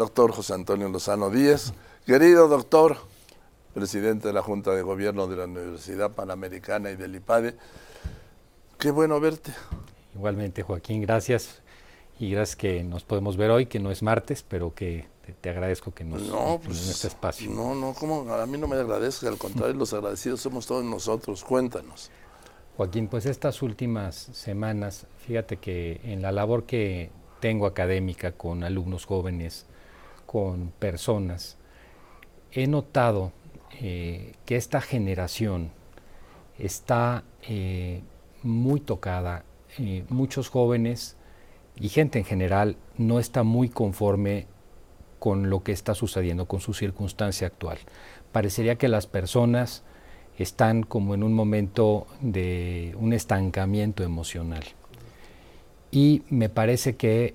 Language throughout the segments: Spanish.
doctor José Antonio Lozano Díez. Querido doctor, presidente de la Junta de Gobierno de la Universidad Panamericana y del IPADE, qué bueno verte. Igualmente, Joaquín, gracias. Y gracias que nos podemos ver hoy, que no es martes, pero que te, agradezco que nos no, pues, en este espacio. No, no, ¿cómo? a mí no me agradezco, al contrario, los agradecidos somos todos nosotros. Cuéntanos. Joaquín, pues estas últimas semanas, fíjate que en la labor que tengo académica con alumnos jóvenes, con personas, he notado eh, que esta generación está eh, muy tocada. Eh, muchos jóvenes y gente en general no está muy conforme con lo que está sucediendo, con su circunstancia actual. Parecería que las personas están como en un momento de un estancamiento emocional. Y me parece que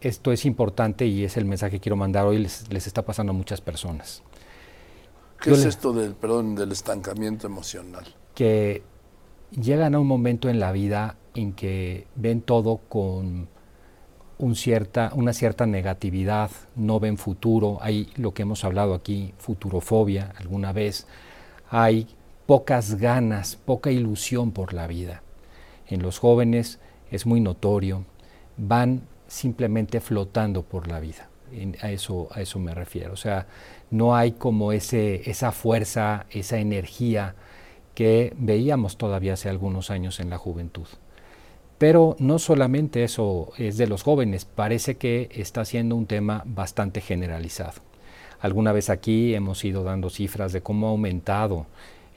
esto es importante y es el mensaje que quiero mandar hoy, les, les está pasando a muchas personas. ¿Qué es esto del, perdón, del estancamiento emocional? Que llegan a un momento en la vida en que ven todo con un cierta, una cierta negatividad, no ven futuro, hay lo que hemos hablado aquí, futurofobia alguna vez, hay pocas ganas, poca ilusión por la vida. En los jóvenes es muy notorio, van simplemente flotando por la vida. a, eso, a eso me refiero. O sea, no hay como ese, esa fuerza, esa energía que veíamos todavía hace algunos años en la juventud. Pero no solamente eso es de los jóvenes, parece que está siendo un tema bastante generalizado. Alguna vez aquí hemos ido dando cifras de cómo ha aumentado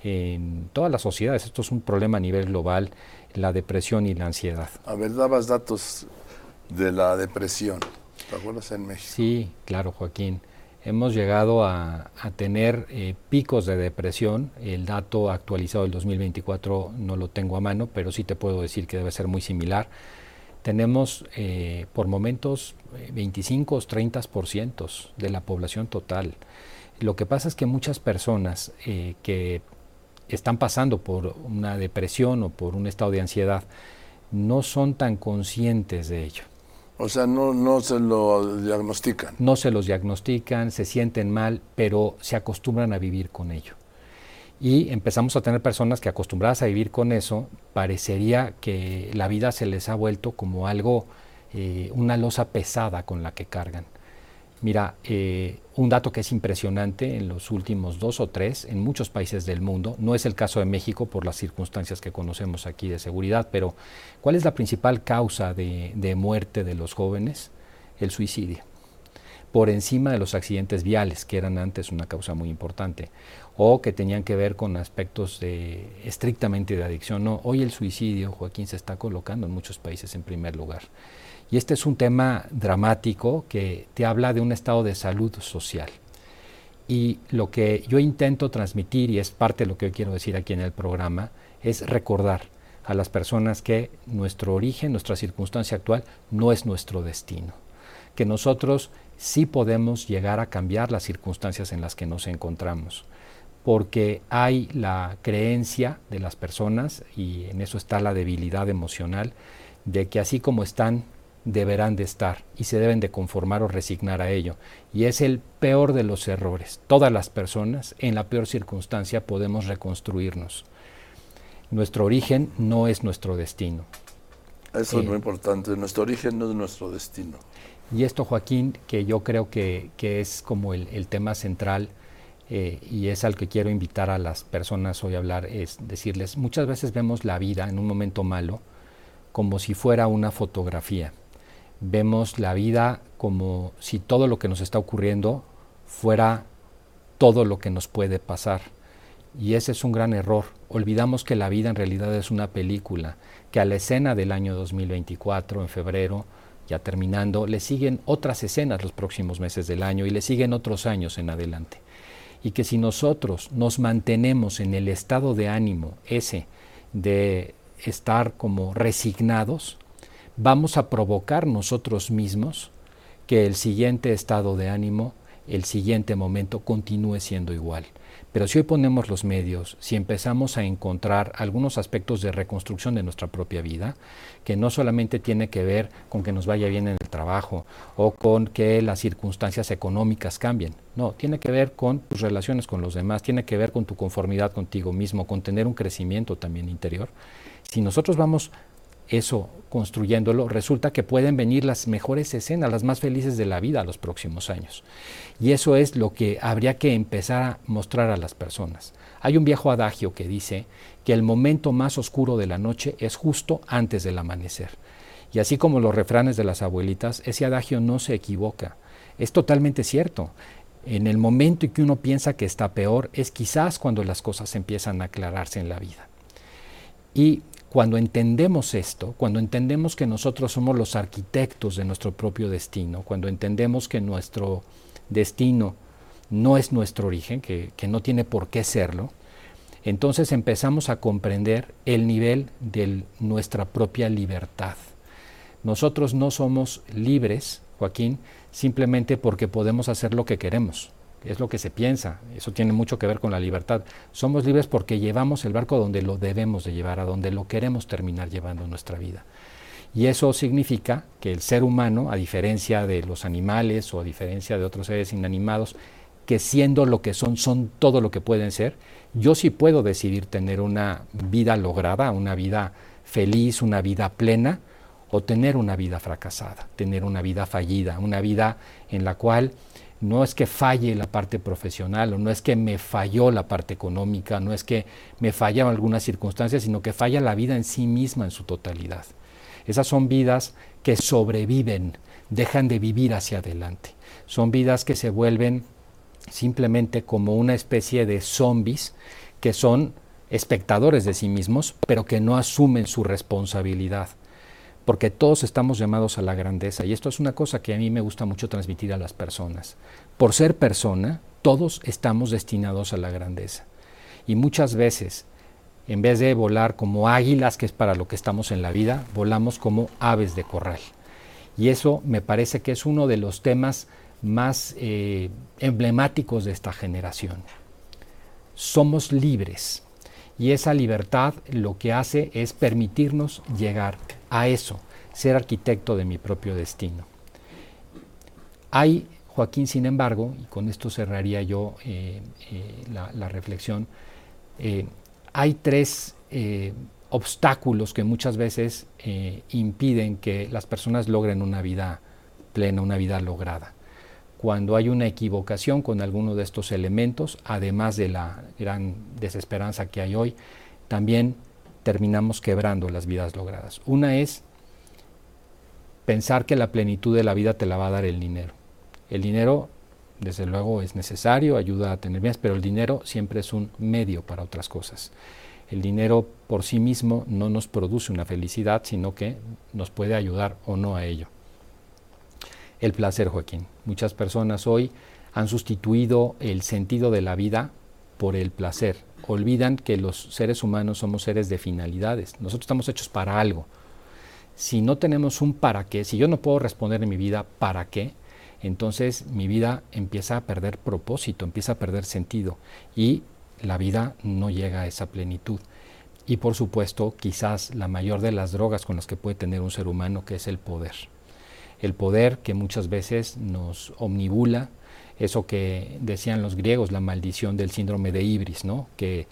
en todas las sociedades, esto es un problema a nivel global, la depresión y la ansiedad. A ver, dabas datos de la depresión, ¿te acuerdas en México? Sí, claro, Joaquín hemos llegado a, tener eh, picos de depresión. El dato actualizado del 2024 no lo tengo a mano, pero sí te puedo decir que debe ser muy similar. Tenemos eh, por momentos 25 o 30% de la población total. Lo que pasa es que muchas personas eh, que están pasando por una depresión o por un estado de ansiedad no son tan conscientes de ello. O sea, no, no se lo diagnostican. No se los diagnostican, se sienten mal, pero se acostumbran a vivir con ello. Y empezamos a tener personas que acostumbradas a vivir con eso, parecería que la vida se les ha vuelto como algo, eh, una losa pesada con la que cargan. Mira, eh, un dato que es impresionante en los últimos dos o tres, en muchos países del mundo, no es el caso de México por las circunstancias que conocemos aquí de seguridad, pero ¿cuál es la principal causa de, de muerte de los jóvenes? El suicidio por encima de los accidentes viales, que eran antes una causa muy importante, o que tenían que ver con aspectos de, estrictamente de adicción. No, hoy el suicidio, Joaquín, se está colocando en muchos países en primer lugar. Y este es un tema dramático que te habla de un estado de salud social. Y lo que yo intento transmitir, y es parte de lo que yo quiero decir aquí en el programa, es recordar a las personas que nuestro origen, nuestra circunstancia actual, no es nuestro destino. Que nosotros sí podemos llegar a cambiar las circunstancias en las que nos encontramos porque hay la creencia de las personas, y en eso está la debilidad emocional, de que así como están deberán de estar y se deben de conformar o resignar a ello. Y es el peor de los errores. Todas las personas en la peor circunstancia podemos reconstruirnos. Nuestro origen no es nuestro destino. Eso es muy importante. Nuestro origen no es nuestro destino. Y esto, Joaquín, que yo creo que, es como el, tema central eh, y es al que quiero invitar a las personas hoy a hablar, es decirles, muchas veces vemos la vida en un momento malo como si fuera una fotografía vemos la vida como si todo lo que nos está ocurriendo fuera todo lo que nos puede pasar. Y ese es un gran error. Olvidamos que la vida en realidad es una película, que a la escena del año 2024, en febrero, ya terminando, le siguen otras escenas los próximos meses del año y le siguen otros años en adelante. Y que si nosotros nos mantenemos en el estado de ánimo ese de estar como resignados, vamos a provocar nosotros mismos que el siguiente estado de ánimo el siguiente momento continúe siendo igual. Pero si hoy ponemos los medios, si empezamos a encontrar algunos aspectos de reconstrucción de nuestra propia vida, que no solamente tiene que ver con que nos vaya bien en el trabajo o con que las circunstancias económicas cambien, no, tiene que ver con tus relaciones con los demás, tiene que ver con tu conformidad contigo mismo, con tener un crecimiento también interior. Si nosotros vamos eso construyéndolo, resulta que pueden venir las mejores escenas, las más felices de la vida los próximos años. Y eso es lo que habría que empezar a mostrar a las personas. Hay un viejo adagio que dice que el momento más oscuro de la noche es justo antes del amanecer. Y así como los refranes de las abuelitas, ese adagio no se equivoca. Es totalmente cierto. En el momento en que uno piensa que está peor, es quizás cuando las cosas empiezan a aclararse en la vida. Y cuando entendemos esto, cuando entendemos que nosotros somos los arquitectos de nuestro propio destino, cuando entendemos que nuestro destino no es nuestro origen, que, no tiene por qué serlo, entonces empezamos a comprender el nivel de nuestra propia libertad. Nosotros no somos libres, Joaquín, simplemente porque podemos hacer lo que queremos es lo que se piensa, eso tiene mucho que ver con la libertad. Somos libres porque llevamos el barco donde lo debemos de llevar, a donde lo queremos terminar llevando en nuestra vida. Y eso significa que el ser humano, a diferencia de los animales o a diferencia de otros seres inanimados, que siendo lo que son, son todo lo que pueden ser, yo sí puedo decidir tener una vida lograda, una vida feliz, una vida plena, o tener una vida fracasada, tener una vida fallida, una vida en la cual no es que falle la parte profesional o no es que me falló la parte económica, no es que me fallan algunas circunstancias, sino que falla la vida en sí misma en su totalidad. Esas son vidas que sobreviven, dejan de vivir hacia adelante. Son vidas que se vuelven simplemente como una especie de zombies que son espectadores de sí mismos, pero que no asumen su responsabilidad porque todos estamos llamados a la grandeza. Y esto es una cosa que a mí me gusta mucho transmitir a las personas. Por ser persona, todos estamos destinados a la grandeza. Y muchas veces, en vez de volar como águilas, que es para lo que estamos en la vida, volamos como aves de corral. Y eso me parece que es uno de los temas más eh, emblemáticos de esta generación. Somos libres y esa libertad lo que hace es permitirnos llegar a eso, ser arquitecto de mi propio destino. Hay, Joaquín, sin embargo, y con esto cerraría yo eh, eh, la, reflexión, eh, hay tres obstáculos que muchas veces impiden que las personas logren una vida plena, una vida lograda. Cuando hay una equivocación con alguno de estos elementos, además de la gran desesperanza que hay hoy, también terminamos quebrando las vidas logradas. Una es pensar que la plenitud de la vida te la va a dar el dinero. El dinero, desde luego, es necesario, ayuda a tener bienes, pero el dinero siempre es un medio para otras cosas. El dinero por sí mismo no nos produce una felicidad, sino que nos puede ayudar o no a ello. El placer, Joaquín. Muchas personas hoy han sustituido el sentido de la vida por el placer olvidan que los seres humanos somos seres de finalidades. Nosotros estamos hechos para algo. Si no tenemos un para qué, si yo no puedo responder en mi vida para qué, entonces mi vida empieza a perder propósito, empieza a perder sentido y la vida no llega a esa plenitud. Y por supuesto, quizás la mayor de las drogas con las que puede tener un ser humano, que es el poder. El poder que muchas veces nos omnibula, eso que decían los griegos, la maldición del síndrome de Ibris, ¿no? que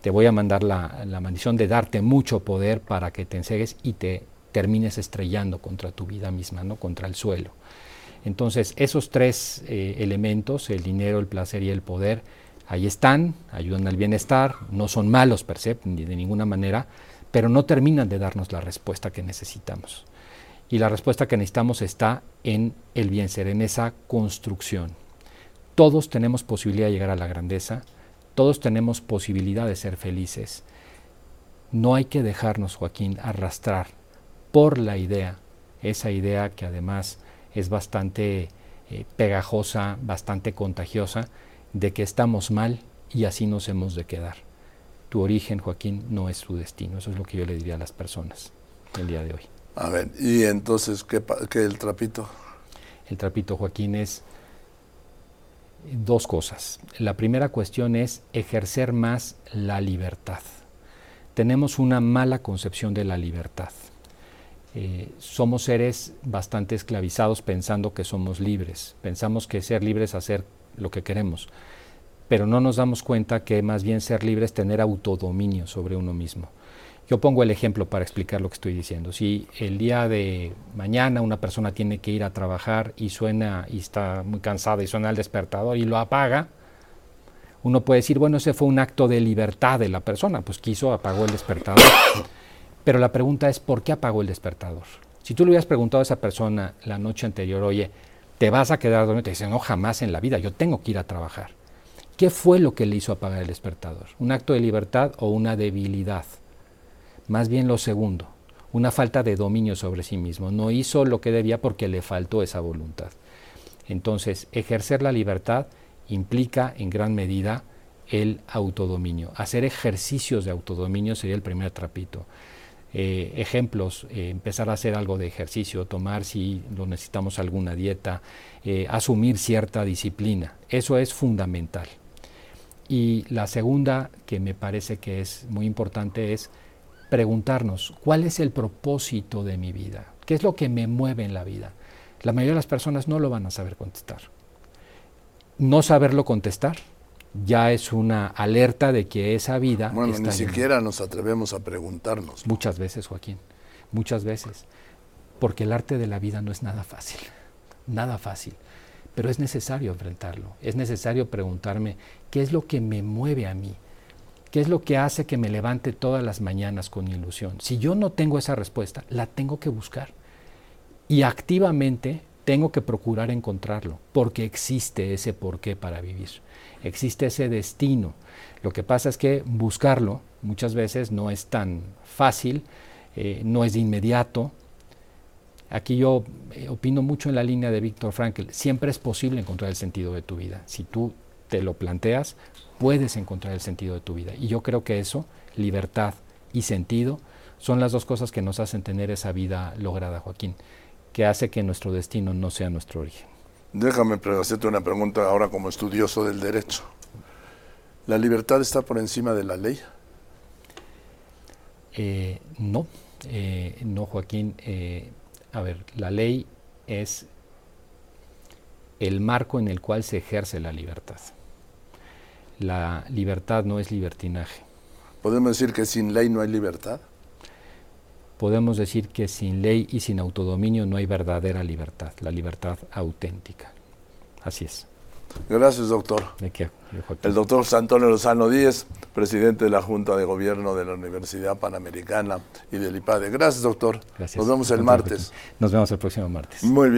te voy a mandar la, maldición de darte mucho poder para que te ensegues y te termines estrellando contra tu vida misma, ¿no? contra el suelo. Entonces, esos tres eh, elementos, el dinero, el placer y el poder, ahí están, ayudan al bienestar, no son malos per se, ni de ninguna manera, pero no terminan de darnos la respuesta que necesitamos. Y la respuesta que necesitamos está en el bien ser, en esa construcción. Todos tenemos posibilidad de llegar a la grandeza, todos tenemos posibilidad de ser felices. No hay que dejarnos, Joaquín, arrastrar por la idea, esa idea que además es bastante eh, pegajosa, bastante contagiosa, de que estamos mal y así nos hemos de quedar. Tu origen, Joaquín, no es tu destino. Eso es lo que yo le diría a las personas el día de hoy. A ver, y entonces, ¿qué, qué el trapito? El trapito, Joaquín, es Dos cosas. La primera cuestión es ejercer más la libertad. Tenemos una mala concepción de la libertad. Eh, somos seres bastante esclavizados pensando que somos libres. Pensamos que ser libres es hacer lo que queremos. Pero no nos damos cuenta que más bien ser libre es tener autodominio sobre uno mismo. Yo pongo el ejemplo para explicar lo que estoy diciendo. Si el día de mañana una persona tiene que ir a trabajar y suena y está muy cansada y suena el despertador y lo apaga, uno puede decir, bueno, ese fue un acto de libertad de la persona, pues quiso, apagó el despertador. Pero la pregunta es, ¿por qué apagó el despertador? Si tú le hubieras preguntado a esa persona la noche anterior, oye, ¿te vas a quedar dormido? Te dice, no, jamás en la vida, yo tengo que ir a trabajar. ¿Qué fue lo que le hizo apagar el despertador? ¿Un acto de libertad o una debilidad? Más bien lo segundo, una falta de dominio sobre sí mismo. No hizo lo que debía porque le faltó esa voluntad. Entonces, ejercer la libertad implica en gran medida el autodominio. Hacer ejercicios de autodominio sería el primer trapito. Eh, ejemplos, eh, empezar a hacer algo de ejercicio, tomar si lo necesitamos alguna dieta, eh, asumir cierta disciplina. Eso es fundamental. Y la segunda que me parece que es muy importante es preguntarnos, ¿cuál es el propósito de mi vida? ¿Qué es lo que me mueve en la vida? La mayoría de las personas no lo van a saber contestar. No saberlo contestar ya es una alerta de que esa vida... Bueno, ni siquiera nos atrevemos a preguntarnos. Muchas veces, Joaquín, muchas veces. Porque el arte de la vida no es nada fácil, nada fácil. Pero es necesario enfrentarlo, es necesario preguntarme qué es lo que me mueve a mí, ¿Qué es lo que hace que me levante todas las mañanas con ilusión? Si yo no tengo esa respuesta, la tengo que buscar. Y activamente tengo que procurar encontrarlo, porque existe ese porqué para vivir. Existe ese destino. Lo que pasa es que buscarlo muchas veces no es tan fácil, eh, no es de inmediato. Aquí yo eh, opino mucho en la línea de Víctor Frankl. Siempre es posible encontrar el sentido de tu vida. Si tú te lo planteas, puedes encontrar el sentido de tu vida. Y yo creo que eso, libertad y sentido, son las dos cosas que nos hacen tener esa vida lograda, Joaquín, que hace que nuestro destino no sea nuestro origen. Déjame hacerte una pregunta ahora como estudioso del derecho. ¿La libertad está por encima de la ley? Eh, no, eh, no, Joaquín. Eh, a ver, la ley es el marco en el cual se ejerce la libertad la libertad no es libertinaje. ¿Podemos decir que sin ley no hay libertad? Podemos decir que sin ley y sin autodominio no hay verdadera libertad, la libertad auténtica. Así es. Gracias, doctor. El doctor Antonio Lozano Díez, presidente de la Junta de Gobierno de la Universidad Panamericana y del IPADE. Gracias, doctor. Gracias. Nos vemos el martes. Nos vemos el próximo martes. Muy bien.